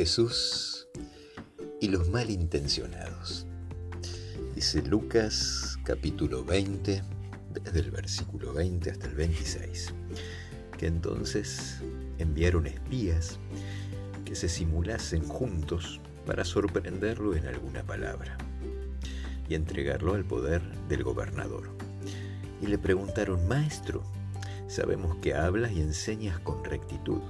Jesús y los malintencionados. Dice Lucas capítulo 20, desde el versículo 20 hasta el 26, que entonces enviaron espías que se simulasen juntos para sorprenderlo en alguna palabra y entregarlo al poder del gobernador. Y le preguntaron, Maestro, sabemos que hablas y enseñas con rectitud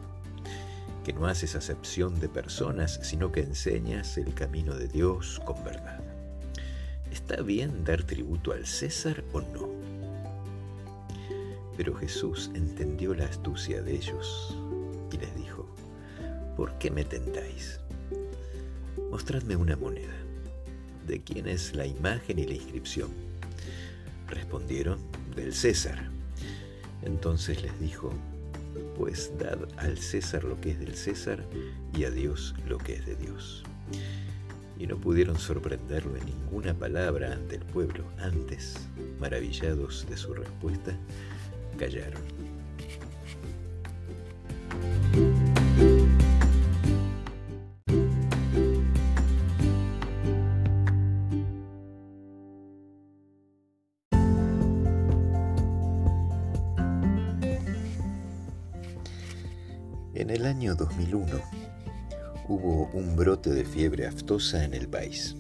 que no haces acepción de personas, sino que enseñas el camino de Dios con verdad. ¿Está bien dar tributo al César o no? Pero Jesús entendió la astucia de ellos y les dijo, ¿por qué me tentáis? Mostradme una moneda. ¿De quién es la imagen y la inscripción? Respondieron, del César. Entonces les dijo, pues dad al César lo que es del César y a Dios lo que es de Dios. Y no pudieron sorprenderlo en ninguna palabra ante el pueblo. Antes, maravillados de su respuesta, callaron. En el año 2001 hubo un brote de fiebre aftosa en el país,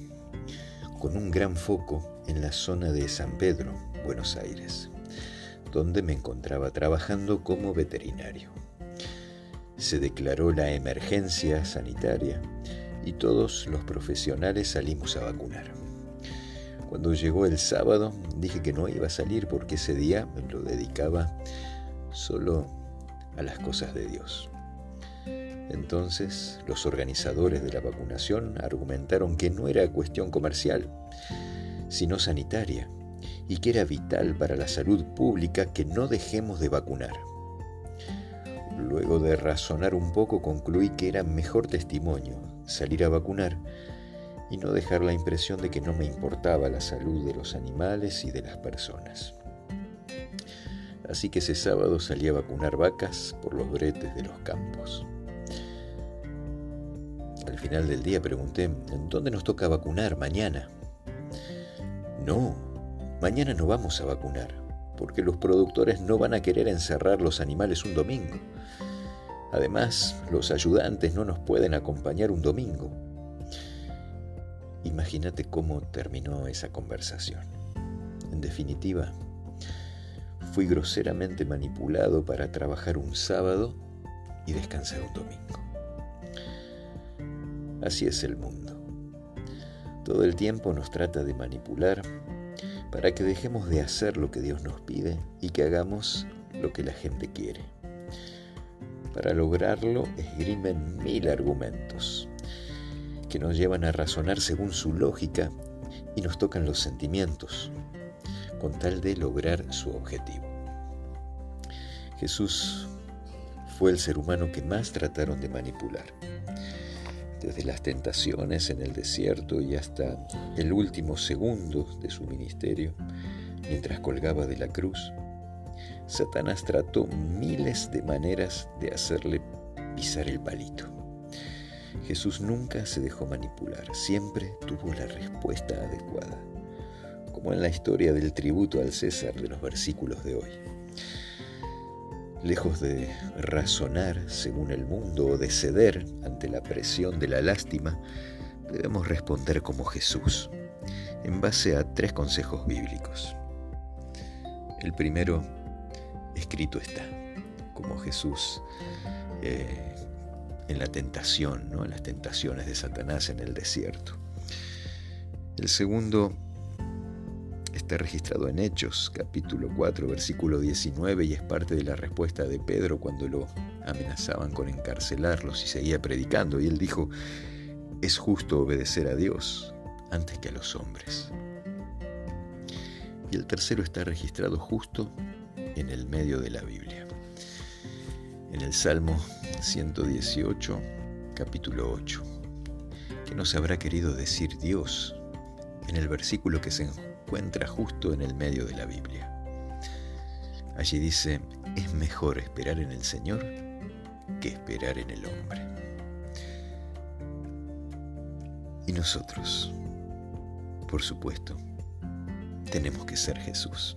con un gran foco en la zona de San Pedro, Buenos Aires, donde me encontraba trabajando como veterinario. Se declaró la emergencia sanitaria y todos los profesionales salimos a vacunar. Cuando llegó el sábado dije que no iba a salir porque ese día me lo dedicaba solo a las cosas de Dios. Entonces, los organizadores de la vacunación argumentaron que no era cuestión comercial, sino sanitaria, y que era vital para la salud pública que no dejemos de vacunar. Luego de razonar un poco concluí que era mejor testimonio salir a vacunar y no dejar la impresión de que no me importaba la salud de los animales y de las personas. Así que ese sábado salí a vacunar vacas por los bretes de los campos. Al final del día pregunté, ¿en dónde nos toca vacunar mañana? No, mañana no vamos a vacunar, porque los productores no van a querer encerrar los animales un domingo. Además, los ayudantes no nos pueden acompañar un domingo. Imagínate cómo terminó esa conversación. En definitiva, fui groseramente manipulado para trabajar un sábado y descansar un domingo. Así es el mundo. Todo el tiempo nos trata de manipular para que dejemos de hacer lo que Dios nos pide y que hagamos lo que la gente quiere. Para lograrlo esgrimen mil argumentos que nos llevan a razonar según su lógica y nos tocan los sentimientos con tal de lograr su objetivo. Jesús fue el ser humano que más trataron de manipular desde las tentaciones en el desierto y hasta el último segundo de su ministerio, mientras colgaba de la cruz, Satanás trató miles de maneras de hacerle pisar el palito. Jesús nunca se dejó manipular, siempre tuvo la respuesta adecuada, como en la historia del tributo al César de los versículos de hoy. Lejos de razonar según el mundo o de ceder ante la presión de la lástima, debemos responder como Jesús, en base a tres consejos bíblicos. El primero, escrito está, como Jesús eh, en la tentación, ¿no? en las tentaciones de Satanás en el desierto. El segundo, está registrado en Hechos, capítulo 4, versículo 19, y es parte de la respuesta de Pedro cuando lo amenazaban con encarcelarlos y seguía predicando. Y él dijo, es justo obedecer a Dios antes que a los hombres. Y el tercero está registrado justo en el medio de la Biblia. En el Salmo 118, capítulo 8. ¿Qué nos habrá querido decir Dios en el versículo que se encuentra justo en el medio de la Biblia. Allí dice, es mejor esperar en el Señor que esperar en el hombre. Y nosotros, por supuesto, tenemos que ser Jesús.